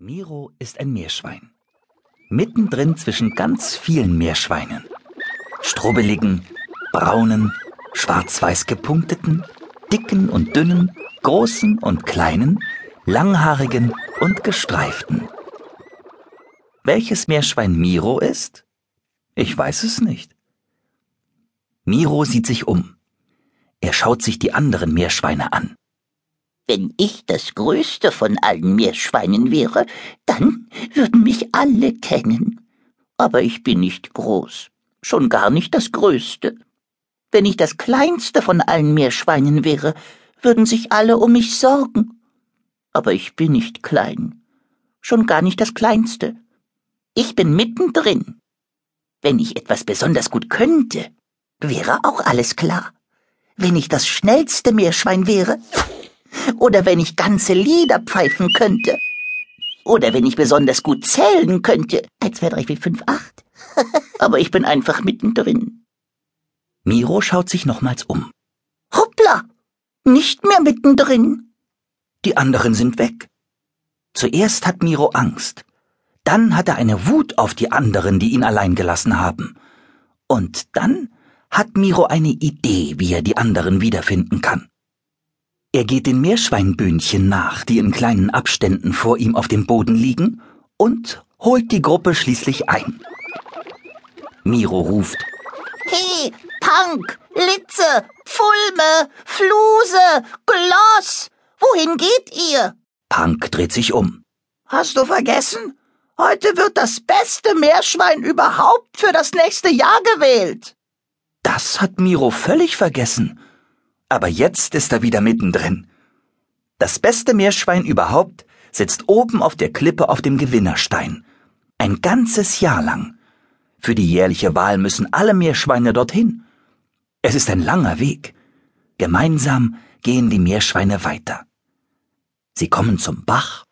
Miro ist ein Meerschwein. Mittendrin zwischen ganz vielen Meerschweinen. Strubbeligen, braunen, schwarz-weiß gepunkteten, dicken und dünnen, großen und kleinen, langhaarigen und gestreiften. Welches Meerschwein Miro ist? Ich weiß es nicht. Miro sieht sich um. Er schaut sich die anderen Meerschweine an. Wenn ich das größte von allen Meerschweinen wäre, dann würden mich alle kennen. Aber ich bin nicht groß, schon gar nicht das größte. Wenn ich das kleinste von allen Meerschweinen wäre, würden sich alle um mich sorgen. Aber ich bin nicht klein, schon gar nicht das kleinste. Ich bin mittendrin. Wenn ich etwas besonders gut könnte, wäre auch alles klar. Wenn ich das schnellste Meerschwein wäre, oder wenn ich ganze Lieder pfeifen könnte. Oder wenn ich besonders gut zählen könnte. Eins, zwei, drei, vier, fünf, acht. Aber ich bin einfach mittendrin. Miro schaut sich nochmals um. Hoppla! Nicht mehr mittendrin. Die anderen sind weg. Zuerst hat Miro Angst. Dann hat er eine Wut auf die anderen, die ihn allein gelassen haben. Und dann hat Miro eine Idee, wie er die anderen wiederfinden kann. Er geht den Meerschweinbühnchen nach, die in kleinen Abständen vor ihm auf dem Boden liegen, und holt die Gruppe schließlich ein. Miro ruft Hey, Punk, Litze, Fulme, Fluse, Gloss, wohin geht ihr? Punk dreht sich um. Hast du vergessen? Heute wird das beste Meerschwein überhaupt für das nächste Jahr gewählt. Das hat Miro völlig vergessen aber jetzt ist er wieder mittendrin. Das beste Meerschwein überhaupt sitzt oben auf der Klippe auf dem Gewinnerstein. Ein ganzes Jahr lang. Für die jährliche Wahl müssen alle Meerschweine dorthin. Es ist ein langer Weg. Gemeinsam gehen die Meerschweine weiter. Sie kommen zum Bach.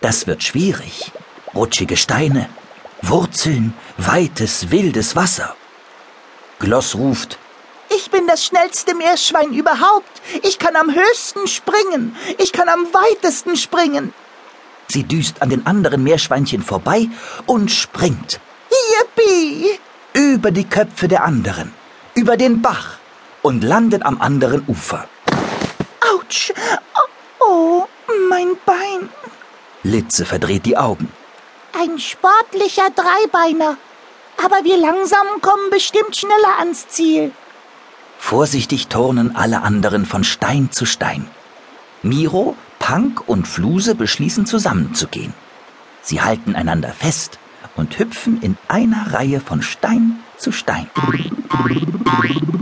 Das wird schwierig. Rutschige Steine, Wurzeln, weites, wildes Wasser. Gloss ruft, bin das schnellste Meerschwein überhaupt. Ich kann am höchsten springen. Ich kann am weitesten springen. Sie düst an den anderen Meerschweinchen vorbei und springt. Yippie! Über die Köpfe der anderen, über den Bach und landet am anderen Ufer. Autsch! Oh, oh, mein Bein. Litze verdreht die Augen. Ein sportlicher Dreibeiner. Aber wir langsam kommen bestimmt schneller ans Ziel. Vorsichtig turnen alle anderen von Stein zu Stein. Miro, Punk und Fluse beschließen zusammenzugehen. Sie halten einander fest und hüpfen in einer Reihe von Stein zu Stein.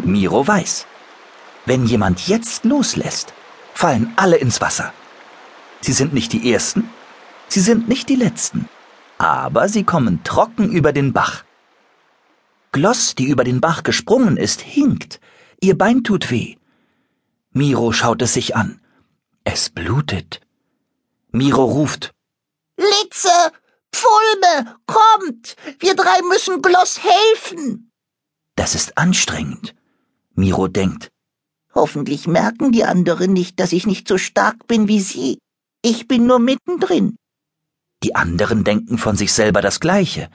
Miro weiß, wenn jemand jetzt loslässt, fallen alle ins Wasser. Sie sind nicht die Ersten, sie sind nicht die Letzten, aber sie kommen trocken über den Bach. Gloss, die über den Bach gesprungen ist, hinkt, Ihr Bein tut weh. Miro schaut es sich an. Es blutet. Miro ruft. Litze, Pfulme, kommt! Wir drei müssen Gloss helfen. Das ist anstrengend. Miro denkt. Hoffentlich merken die anderen nicht, dass ich nicht so stark bin wie sie. Ich bin nur mittendrin. Die anderen denken von sich selber das Gleiche.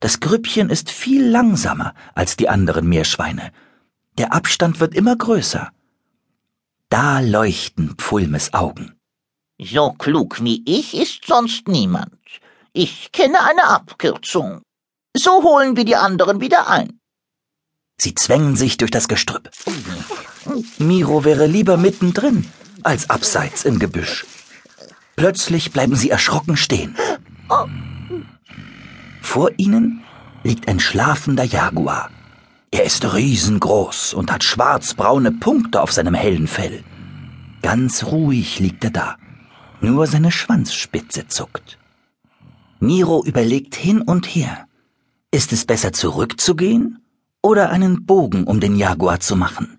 Das Grüppchen ist viel langsamer als die anderen Meerschweine der Abstand wird immer größer. Da leuchten Pfulmes Augen. So klug wie ich ist sonst niemand. Ich kenne eine Abkürzung. So holen wir die anderen wieder ein. Sie zwängen sich durch das Gestrüpp. Miro wäre lieber mittendrin als abseits im Gebüsch. Plötzlich bleiben sie erschrocken stehen. Vor ihnen liegt ein schlafender Jaguar. Er ist riesengroß und hat schwarzbraune Punkte auf seinem hellen Fell. Ganz ruhig liegt er da. Nur seine Schwanzspitze zuckt. Miro überlegt hin und her. Ist es besser zurückzugehen oder einen Bogen um den Jaguar zu machen?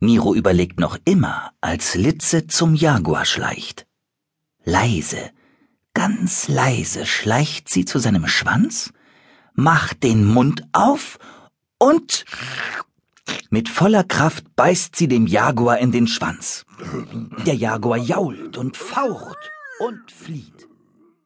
Miro überlegt noch immer, als Litze zum Jaguar schleicht. Leise, ganz leise schleicht sie zu seinem Schwanz, macht den Mund auf und mit voller Kraft beißt sie dem Jaguar in den Schwanz. Der Jaguar jault und faucht und flieht.